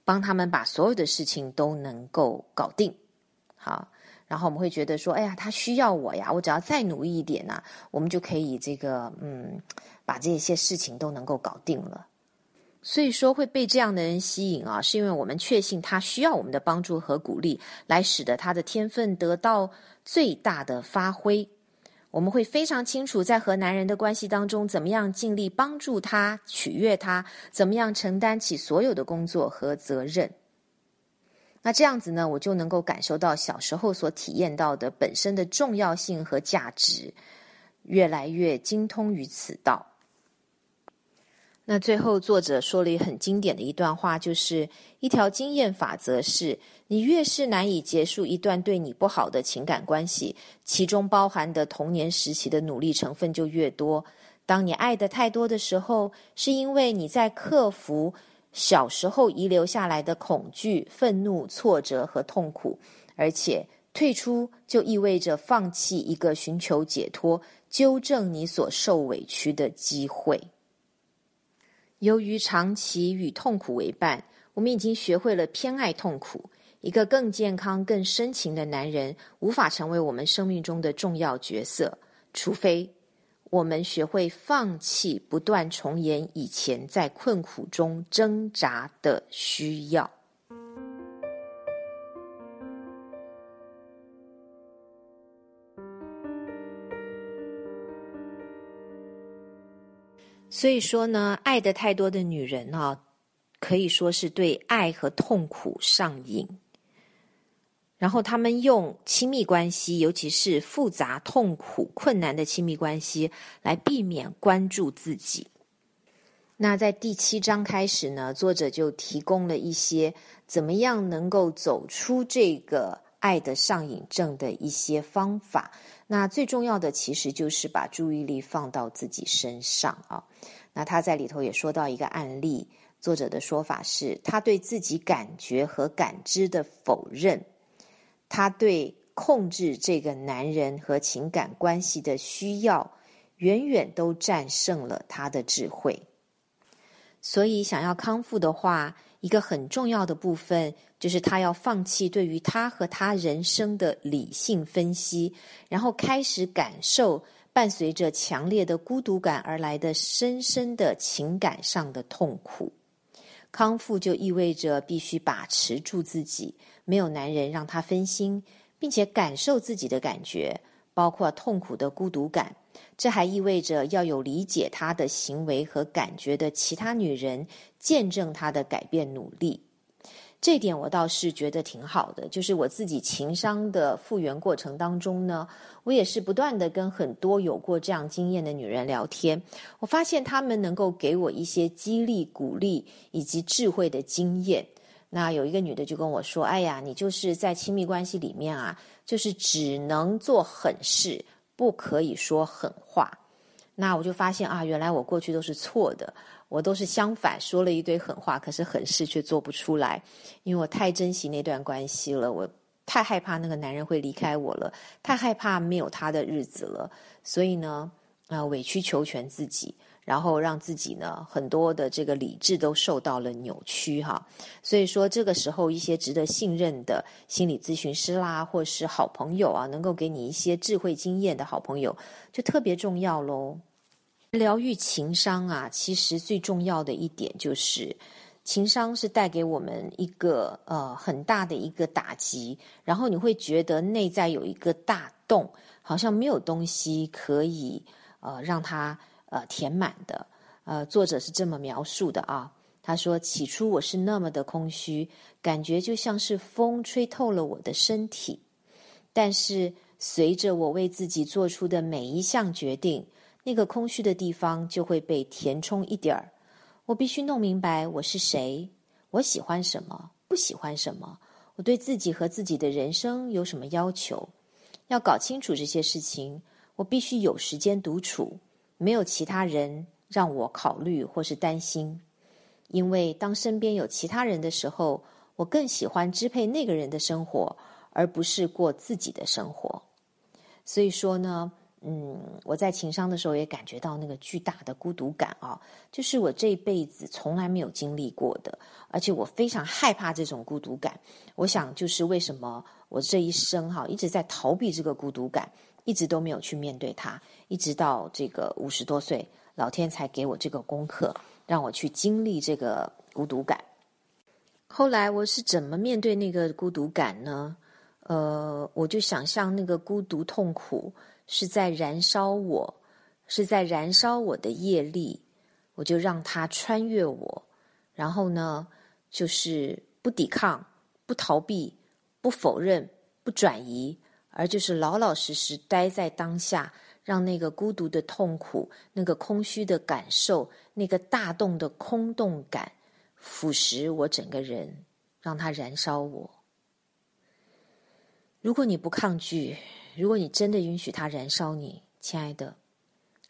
帮他们把所有的事情都能够搞定。好，然后我们会觉得说，哎呀，他需要我呀，我只要再努力一点呐，我们就可以这个嗯，把这些事情都能够搞定了。所以说会被这样的人吸引啊，是因为我们确信他需要我们的帮助和鼓励，来使得他的天分得到最大的发挥。我们会非常清楚，在和男人的关系当中，怎么样尽力帮助他、取悦他，怎么样承担起所有的工作和责任。那这样子呢，我就能够感受到小时候所体验到的本身的重要性和价值，越来越精通于此道。那最后，作者说了一很经典的一段话，就是一条经验法则：是你越是难以结束一段对你不好的情感关系，其中包含的童年时期的努力成分就越多。当你爱的太多的时候，是因为你在克服小时候遗留下来的恐惧、愤怒、挫折和痛苦，而且退出就意味着放弃一个寻求解脱、纠正你所受委屈的机会。由于长期与痛苦为伴，我们已经学会了偏爱痛苦。一个更健康、更深情的男人无法成为我们生命中的重要角色，除非我们学会放弃不断重演以前在困苦中挣扎的需要。所以说呢，爱的太多的女人啊，可以说是对爱和痛苦上瘾。然后他们用亲密关系，尤其是复杂、痛苦、困难的亲密关系，来避免关注自己。那在第七章开始呢，作者就提供了一些怎么样能够走出这个爱的上瘾症的一些方法。那最重要的其实就是把注意力放到自己身上啊。那他在里头也说到一个案例，作者的说法是他对自己感觉和感知的否认。他对控制这个男人和情感关系的需要，远远都战胜了他的智慧。所以，想要康复的话，一个很重要的部分就是他要放弃对于他和他人生的理性分析，然后开始感受伴随着强烈的孤独感而来的深深的情感上的痛苦。康复就意味着必须把持住自己。没有男人让他分心，并且感受自己的感觉，包括痛苦的孤独感。这还意味着要有理解他的行为和感觉的其他女人，见证他的改变努力。这点我倒是觉得挺好的。就是我自己情商的复原过程当中呢，我也是不断的跟很多有过这样经验的女人聊天，我发现她们能够给我一些激励、鼓励以及智慧的经验。那有一个女的就跟我说：“哎呀，你就是在亲密关系里面啊，就是只能做狠事，不可以说狠话。”那我就发现啊，原来我过去都是错的，我都是相反，说了一堆狠话，可是狠事却做不出来，因为我太珍惜那段关系了，我太害怕那个男人会离开我了，太害怕没有他的日子了，所以呢，啊，委曲求全自己。然后让自己呢，很多的这个理智都受到了扭曲哈，所以说这个时候一些值得信任的心理咨询师啦，或是好朋友啊，能够给你一些智慧经验的好朋友，就特别重要喽。疗愈情商啊，其实最重要的一点就是，情商是带给我们一个呃很大的一个打击，然后你会觉得内在有一个大洞，好像没有东西可以呃让它。呃，填满的。呃，作者是这么描述的啊。他说：“起初我是那么的空虚，感觉就像是风吹透了我的身体。但是随着我为自己做出的每一项决定，那个空虚的地方就会被填充一点儿。我必须弄明白我是谁，我喜欢什么，不喜欢什么，我对自己和自己的人生有什么要求。要搞清楚这些事情，我必须有时间独处。”没有其他人让我考虑或是担心，因为当身边有其他人的时候，我更喜欢支配那个人的生活，而不是过自己的生活。所以说呢，嗯，我在情商的时候也感觉到那个巨大的孤独感啊，就是我这一辈子从来没有经历过的，而且我非常害怕这种孤独感。我想，就是为什么我这一生哈一直在逃避这个孤独感。一直都没有去面对它，一直到这个五十多岁，老天才给我这个功课，让我去经历这个孤独感。后来我是怎么面对那个孤独感呢？呃，我就想象那个孤独痛苦是在燃烧我，是在燃烧我的业力，我就让它穿越我，然后呢，就是不抵抗、不逃避、不否认、不转移。而就是老老实实待在当下，让那个孤独的痛苦、那个空虚的感受、那个大洞的空洞感腐蚀我整个人，让它燃烧我。如果你不抗拒，如果你真的允许它燃烧你，亲爱的，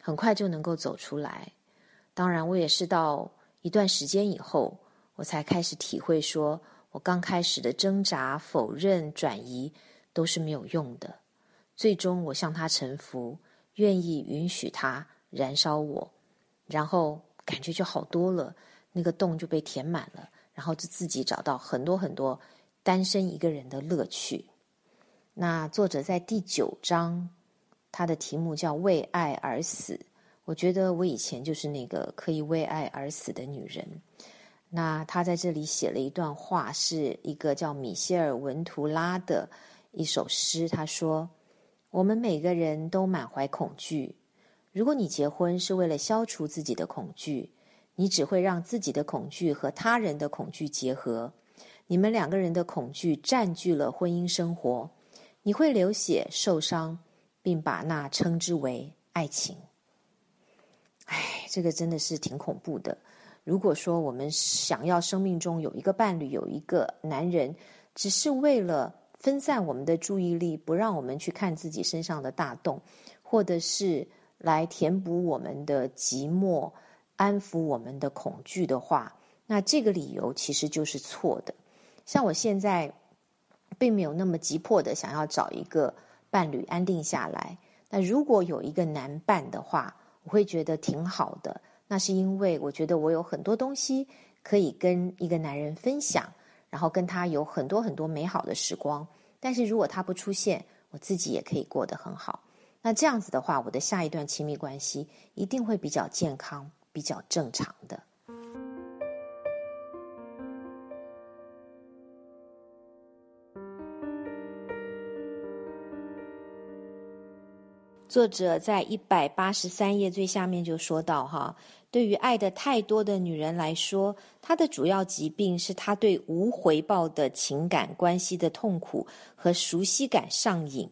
很快就能够走出来。当然，我也是到一段时间以后，我才开始体会，说我刚开始的挣扎、否认、转移。都是没有用的。最终，我向他臣服，愿意允许他燃烧我，然后感觉就好多了，那个洞就被填满了，然后就自己找到很多很多单身一个人的乐趣。那作者在第九章，他的题目叫“为爱而死”。我觉得我以前就是那个可以为爱而死的女人。那他在这里写了一段话，是一个叫米歇尔·文图拉的。一首诗，他说：“我们每个人都满怀恐惧。如果你结婚是为了消除自己的恐惧，你只会让自己的恐惧和他人的恐惧结合，你们两个人的恐惧占据了婚姻生活，你会流血受伤，并把那称之为爱情。哎，这个真的是挺恐怖的。如果说我们想要生命中有一个伴侣，有一个男人，只是为了分散我们的注意力，不让我们去看自己身上的大洞，或者是来填补我们的寂寞、安抚我们的恐惧的话，那这个理由其实就是错的。像我现在并没有那么急迫的想要找一个伴侣安定下来，那如果有一个男伴的话，我会觉得挺好的。那是因为我觉得我有很多东西可以跟一个男人分享，然后跟他有很多很多美好的时光。但是如果他不出现，我自己也可以过得很好。那这样子的话，我的下一段亲密关系一定会比较健康、比较正常的。作者在一百八十三页最下面就说到：哈。对于爱的太多的女人来说，她的主要疾病是她对无回报的情感关系的痛苦和熟悉感上瘾。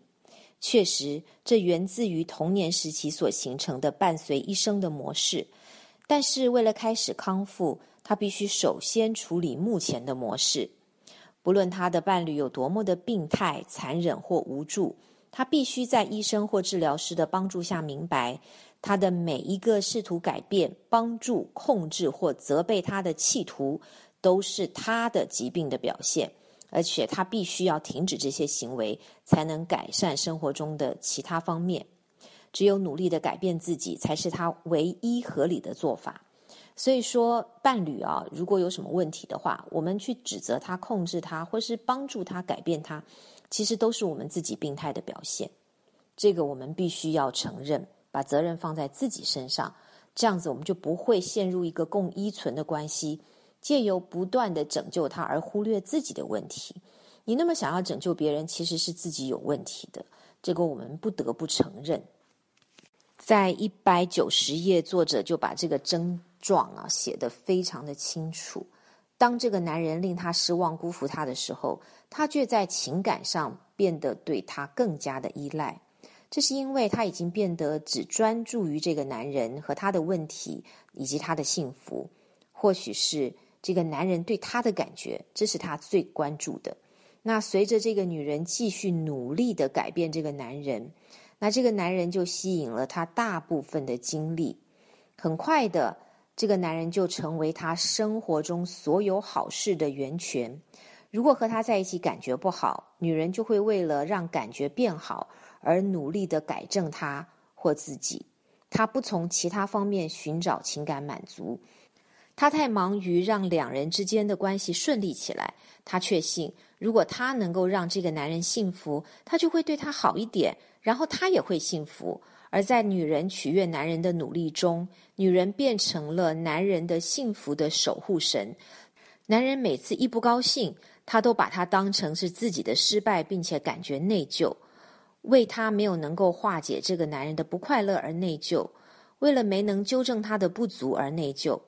确实，这源自于童年时期所形成的伴随一生的模式。但是，为了开始康复，她必须首先处理目前的模式。不论她的伴侣有多么的病态、残忍或无助，她必须在医生或治疗师的帮助下明白。他的每一个试图改变、帮助、控制或责备他的企图，都是他的疾病的表现，而且他必须要停止这些行为，才能改善生活中的其他方面。只有努力的改变自己，才是他唯一合理的做法。所以说，伴侣啊，如果有什么问题的话，我们去指责他、控制他，或是帮助他改变他，其实都是我们自己病态的表现。这个我们必须要承认。把责任放在自己身上，这样子我们就不会陷入一个共依存的关系，借由不断的拯救他而忽略自己的问题。你那么想要拯救别人，其实是自己有问题的，这个我们不得不承认。在一百九十页，作者就把这个症状啊写得非常的清楚。当这个男人令他失望、辜负他的时候，他却在情感上变得对他更加的依赖。这是因为他已经变得只专注于这个男人和他的问题以及他的幸福，或许是这个男人对他的感觉，这是他最关注的。那随着这个女人继续努力的改变这个男人，那这个男人就吸引了他大部分的精力。很快的，这个男人就成为他生活中所有好事的源泉。如果和他在一起感觉不好，女人就会为了让感觉变好。而努力的改正他或自己，他不从其他方面寻找情感满足，他太忙于让两人之间的关系顺利起来。他确信，如果他能够让这个男人幸福，他就会对他好一点，然后他也会幸福。而在女人取悦男人的努力中，女人变成了男人的幸福的守护神。男人每次一不高兴，他都把他当成是自己的失败，并且感觉内疚。为他没有能够化解这个男人的不快乐而内疚，为了没能纠正他的不足而内疚。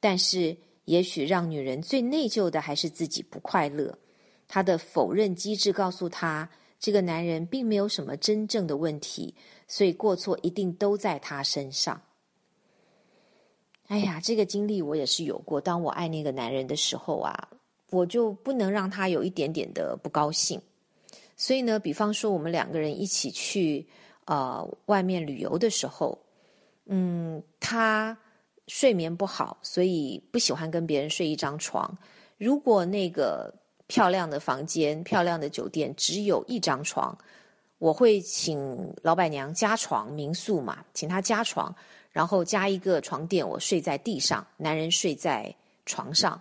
但是，也许让女人最内疚的还是自己不快乐。她的否认机制告诉她，这个男人并没有什么真正的问题，所以过错一定都在他身上。哎呀，这个经历我也是有过。当我爱那个男人的时候啊，我就不能让他有一点点的不高兴。所以呢，比方说我们两个人一起去呃外面旅游的时候，嗯，他睡眠不好，所以不喜欢跟别人睡一张床。如果那个漂亮的房间、漂亮的酒店只有一张床，我会请老板娘加床，民宿嘛，请他加床，然后加一个床垫，我睡在地上，男人睡在床上。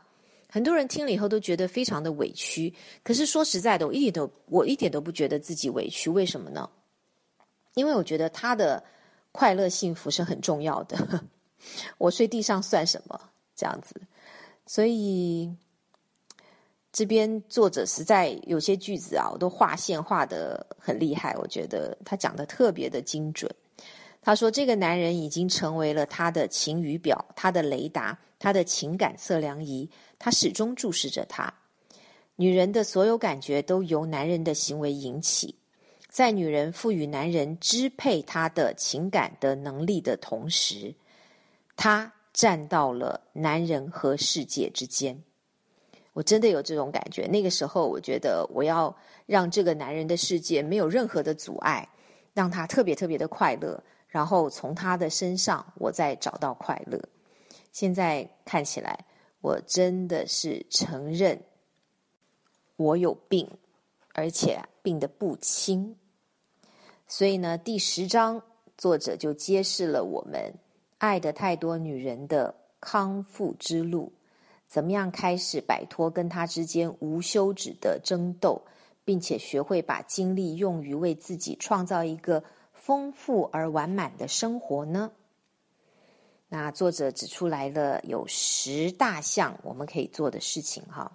很多人听了以后都觉得非常的委屈，可是说实在的，我一点都我一点都不觉得自己委屈。为什么呢？因为我觉得他的快乐幸福是很重要的。<laughs> 我睡地上算什么？这样子，所以这边作者实在有些句子啊，我都划线画的很厉害。我觉得他讲的特别的精准。他说：“这个男人已经成为了他的晴雨表，他的雷达，他的情感测量仪。他始终注视着他。女人的所有感觉都由男人的行为引起，在女人赋予男人支配她的情感的能力的同时，她站到了男人和世界之间。我真的有这种感觉。那个时候，我觉得我要让这个男人的世界没有任何的阻碍，让他特别特别的快乐，然后从他的身上我再找到快乐。现在看起来，我真的是承认。我有病，而且病得不轻。所以呢，第十章作者就揭示了我们爱的太多女人的康复之路，怎么样开始摆脱跟他之间无休止的争斗，并且学会把精力用于为自己创造一个丰富而完满的生活呢？那作者指出来了有十大项我们可以做的事情哈。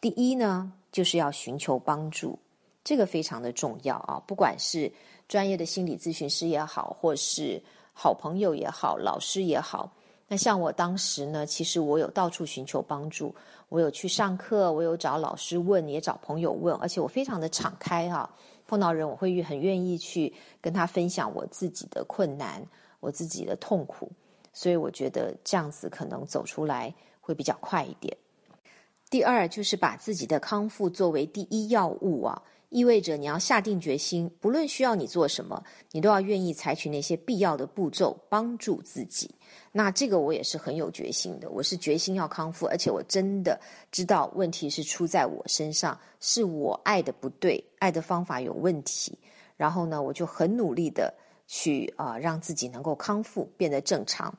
第一呢，就是要寻求帮助，这个非常的重要啊！不管是专业的心理咨询师也好，或是好朋友也好，老师也好。那像我当时呢，其实我有到处寻求帮助，我有去上课，我有找老师问，也找朋友问，而且我非常的敞开哈。碰到人，我会很愿意去跟他分享我自己的困难，我自己的痛苦。所以我觉得这样子可能走出来会比较快一点。第二就是把自己的康复作为第一要务啊，意味着你要下定决心，不论需要你做什么，你都要愿意采取那些必要的步骤帮助自己。那这个我也是很有决心的，我是决心要康复，而且我真的知道问题是出在我身上，是我爱的不对，爱的方法有问题。然后呢，我就很努力的去啊，让自己能够康复，变得正常。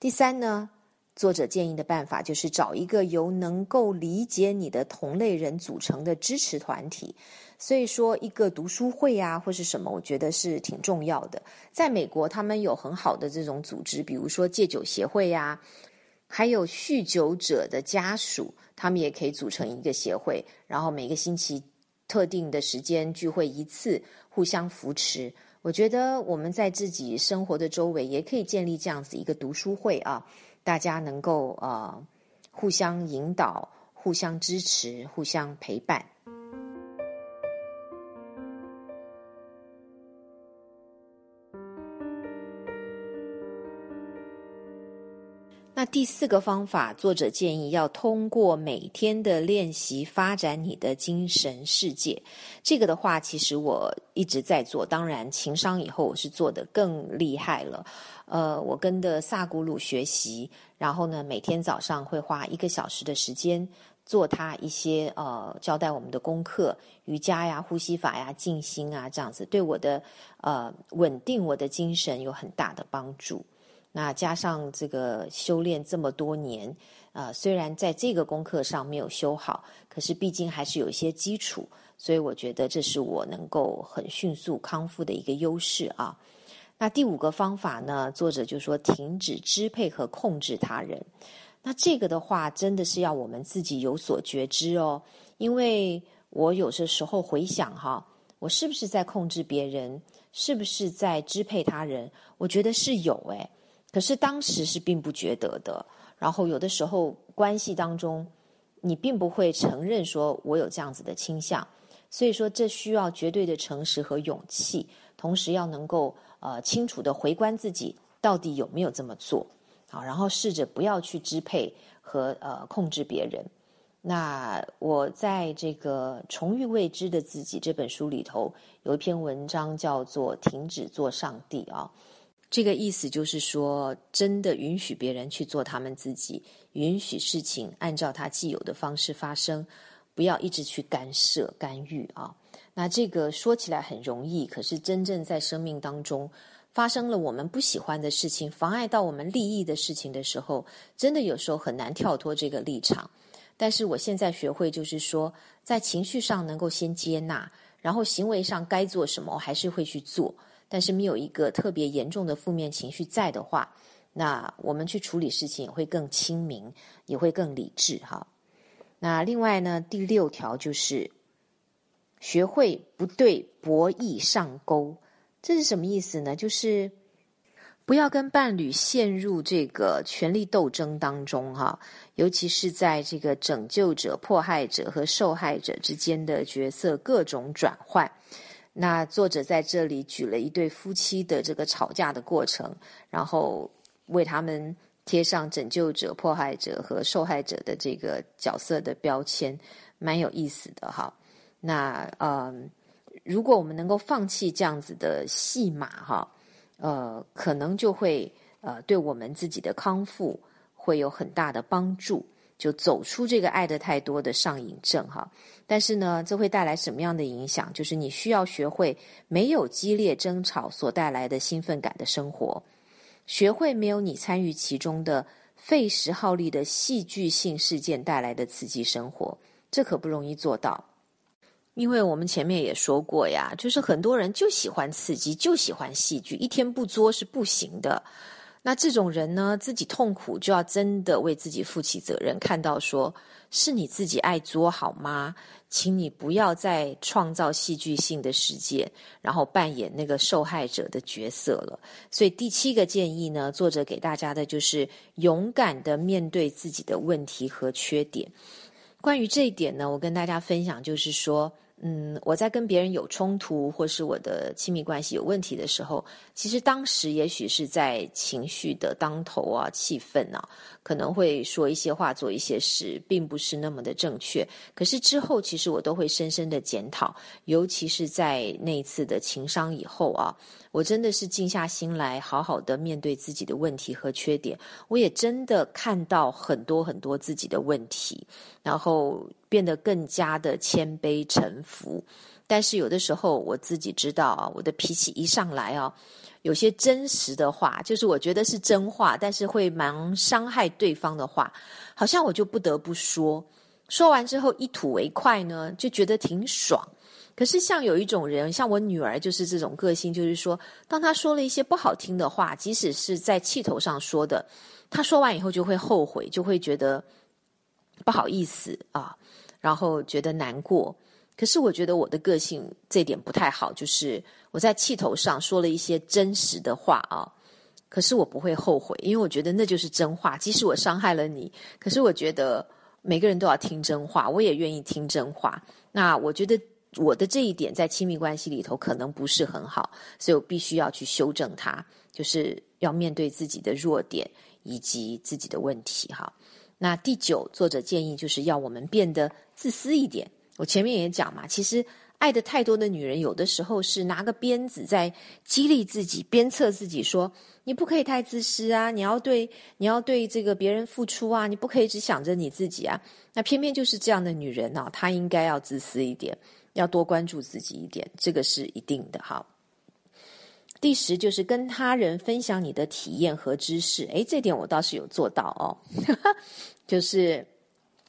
第三呢？作者建议的办法就是找一个由能够理解你的同类人组成的支持团体，所以说一个读书会啊，或是什么，我觉得是挺重要的。在美国，他们有很好的这种组织，比如说戒酒协会呀，还有酗酒者的家属，他们也可以组成一个协会，然后每个星期特定的时间聚会一次，互相扶持。我觉得我们在自己生活的周围也可以建立这样子一个读书会啊。大家能够呃互相引导、互相支持、互相陪伴。第四个方法，作者建议要通过每天的练习发展你的精神世界。这个的话，其实我一直在做。当然，情商以后我是做的更厉害了。呃，我跟的萨古鲁学习，然后呢，每天早上会花一个小时的时间做他一些呃交代我们的功课，瑜伽呀、呼吸法呀、静心啊，这样子对我的呃稳定我的精神有很大的帮助。那加上这个修炼这么多年，呃，虽然在这个功课上没有修好，可是毕竟还是有一些基础，所以我觉得这是我能够很迅速康复的一个优势啊。那第五个方法呢，作者就说停止支配和控制他人。那这个的话，真的是要我们自己有所觉知哦，因为我有些时候回想哈，我是不是在控制别人，是不是在支配他人？我觉得是有诶。可是当时是并不觉得的，然后有的时候关系当中，你并不会承认说我有这样子的倾向，所以说这需要绝对的诚实和勇气，同时要能够呃清楚的回观自己到底有没有这么做，好，然后试着不要去支配和呃控制别人。那我在这个《重遇未知的自己》这本书里头有一篇文章叫做《停止做上帝》啊。这个意思就是说，真的允许别人去做他们自己，允许事情按照他既有的方式发生，不要一直去干涉干预啊。那这个说起来很容易，可是真正在生命当中发生了我们不喜欢的事情，妨碍到我们利益的事情的时候，真的有时候很难跳脱这个立场。但是我现在学会就是说，在情绪上能够先接纳，然后行为上该做什么，我还是会去做。但是没有一个特别严重的负面情绪在的话，那我们去处理事情也会更清明，也会更理智哈。那另外呢，第六条就是学会不对博弈上钩，这是什么意思呢？就是不要跟伴侣陷入这个权力斗争当中哈，尤其是在这个拯救者、迫害者和受害者之间的角色各种转换。那作者在这里举了一对夫妻的这个吵架的过程，然后为他们贴上拯救者、迫害者和受害者的这个角色的标签，蛮有意思的哈。那呃，如果我们能够放弃这样子的戏码哈，呃，可能就会呃对我们自己的康复会有很大的帮助。就走出这个爱的太多的上瘾症哈，但是呢，这会带来什么样的影响？就是你需要学会没有激烈争吵所带来的兴奋感的生活，学会没有你参与其中的费时耗力的戏剧性事件带来的刺激生活，这可不容易做到。因为我们前面也说过呀，就是很多人就喜欢刺激，就喜欢戏剧，一天不作是不行的。那这种人呢，自己痛苦就要真的为自己负起责任。看到说是你自己爱作好吗？请你不要再创造戏剧性的世界，然后扮演那个受害者的角色了。所以第七个建议呢，作者给大家的就是勇敢的面对自己的问题和缺点。关于这一点呢，我跟大家分享就是说。嗯，我在跟别人有冲突，或是我的亲密关系有问题的时候，其实当时也许是在情绪的当头啊，气愤啊，可能会说一些话，做一些事，并不是那么的正确。可是之后，其实我都会深深的检讨，尤其是在那一次的情伤以后啊。我真的是静下心来，好好的面对自己的问题和缺点。我也真的看到很多很多自己的问题，然后变得更加的谦卑臣服。但是有的时候，我自己知道啊，我的脾气一上来啊，有些真实的话，就是我觉得是真话，但是会蛮伤害对方的话，好像我就不得不说。说完之后一吐为快呢，就觉得挺爽。可是，像有一种人，像我女儿，就是这种个性，就是说，当她说了一些不好听的话，即使是在气头上说的，她说完以后就会后悔，就会觉得不好意思啊，然后觉得难过。可是，我觉得我的个性这点不太好，就是我在气头上说了一些真实的话啊，可是我不会后悔，因为我觉得那就是真话。即使我伤害了你，可是我觉得每个人都要听真话，我也愿意听真话。那我觉得。我的这一点在亲密关系里头可能不是很好，所以我必须要去修正它，就是要面对自己的弱点以及自己的问题。哈，那第九，作者建议就是要我们变得自私一点。我前面也讲嘛，其实爱的太多的女人，有的时候是拿个鞭子在激励自己、鞭策自己，说你不可以太自私啊，你要对你要对这个别人付出啊，你不可以只想着你自己啊。那偏偏就是这样的女人呢，她应该要自私一点。要多关注自己一点，这个是一定的。哈。第十就是跟他人分享你的体验和知识。诶，这点我倒是有做到哦。<laughs> 就是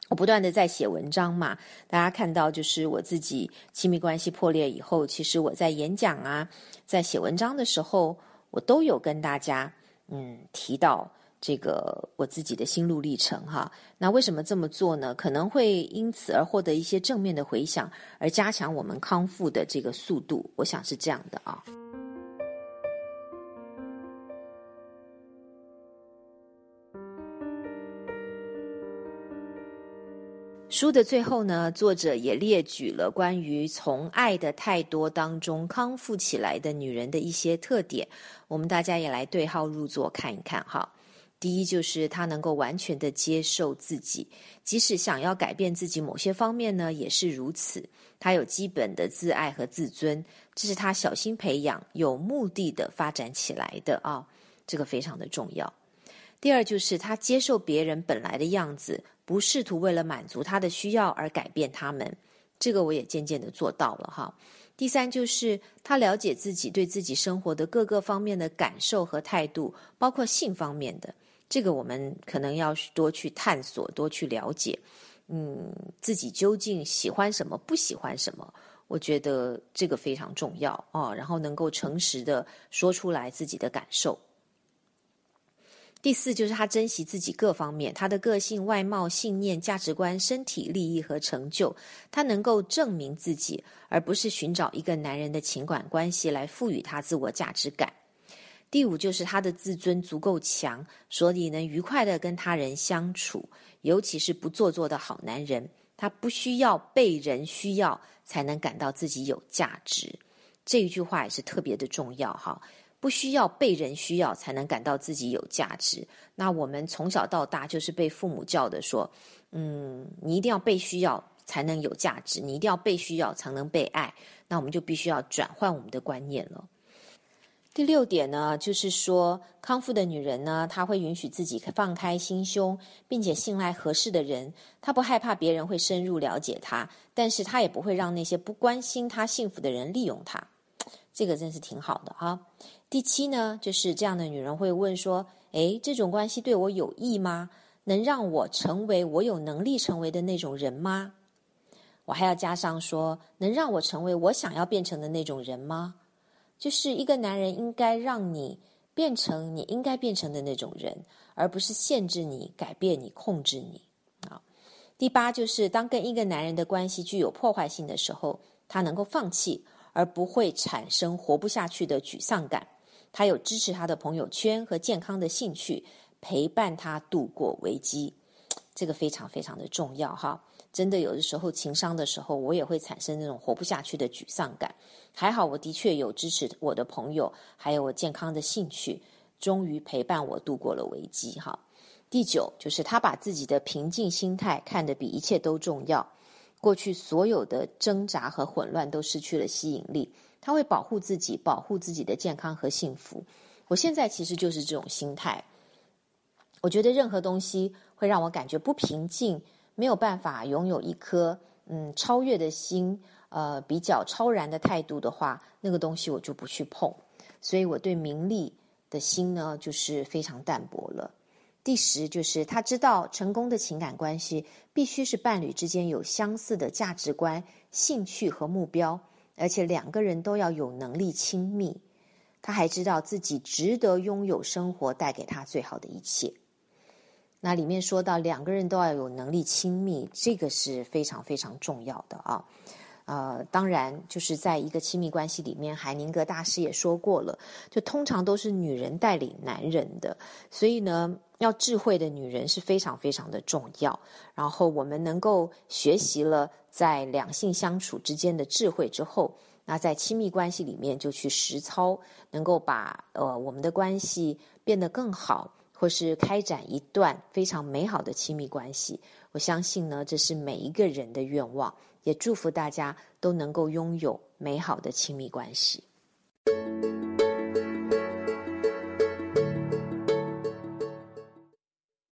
我不断的在写文章嘛，大家看到，就是我自己亲密关系破裂以后，其实我在演讲啊，在写文章的时候，我都有跟大家嗯提到。这个我自己的心路历程哈，那为什么这么做呢？可能会因此而获得一些正面的回响，而加强我们康复的这个速度。我想是这样的啊。书的最后呢，作者也列举了关于从爱的太多当中康复起来的女人的一些特点，我们大家也来对号入座看一看哈。第一就是她能够完全的接受自己，即使想要改变自己某些方面呢，也是如此。她有基本的自爱和自尊，这是她小心培养、有目的的发展起来的啊，这个非常的重要。第二就是她接受别人本来的样子，不试图为了满足他的需要而改变他们，这个我也渐渐的做到了哈。第三就是他了解自己对自己生活的各个方面的感受和态度，包括性方面的。这个我们可能要多去探索，多去了解，嗯，自己究竟喜欢什么，不喜欢什么？我觉得这个非常重要啊。然后能够诚实的说出来自己的感受。第四就是他珍惜自己各方面，他的个性、外貌、信念、价值观、身体、利益和成就，他能够证明自己，而不是寻找一个男人的情感关系来赋予他自我价值感。第五就是他的自尊足够强，所以能愉快的跟他人相处，尤其是不做作的好男人，他不需要被人需要才能感到自己有价值。这一句话也是特别的重要哈，不需要被人需要才能感到自己有价值。那我们从小到大就是被父母教的说，嗯，你一定要被需要才能有价值，你一定要被需要才能被爱。那我们就必须要转换我们的观念了。第六点呢，就是说康复的女人呢，她会允许自己放开心胸，并且信赖合适的人。她不害怕别人会深入了解她，但是她也不会让那些不关心她幸福的人利用她。这个真是挺好的哈。第七呢，就是这样的女人会问说：“诶，这种关系对我有益吗？能让我成为我有能力成为的那种人吗？”我还要加上说，能让我成为我想要变成的那种人吗？就是一个男人应该让你变成你应该变成的那种人，而不是限制你、改变你、控制你啊。第八就是，当跟一个男人的关系具有破坏性的时候，他能够放弃，而不会产生活不下去的沮丧感。他有支持他的朋友圈和健康的兴趣，陪伴他度过危机，这个非常非常的重要哈。真的有的时候情商的时候，我也会产生那种活不下去的沮丧感。还好，我的确有支持我的朋友，还有我健康的兴趣，终于陪伴我度过了危机。哈，第九就是他把自己的平静心态看得比一切都重要。过去所有的挣扎和混乱都失去了吸引力。他会保护自己，保护自己的健康和幸福。我现在其实就是这种心态。我觉得任何东西会让我感觉不平静。没有办法拥有一颗嗯超越的心，呃比较超然的态度的话，那个东西我就不去碰。所以我对名利的心呢，就是非常淡薄了。第十就是他知道成功的情感关系必须是伴侣之间有相似的价值观、兴趣和目标，而且两个人都要有能力亲密。他还知道自己值得拥有生活带给他最好的一切。那里面说到两个人都要有能力亲密，这个是非常非常重要的啊。呃，当然就是在一个亲密关系里面，海宁格大师也说过了，就通常都是女人带领男人的，所以呢，要智慧的女人是非常非常的重要。然后我们能够学习了在两性相处之间的智慧之后，那在亲密关系里面就去实操，能够把呃我们的关系变得更好。或是开展一段非常美好的亲密关系，我相信呢，这是每一个人的愿望，也祝福大家都能够拥有美好的亲密关系。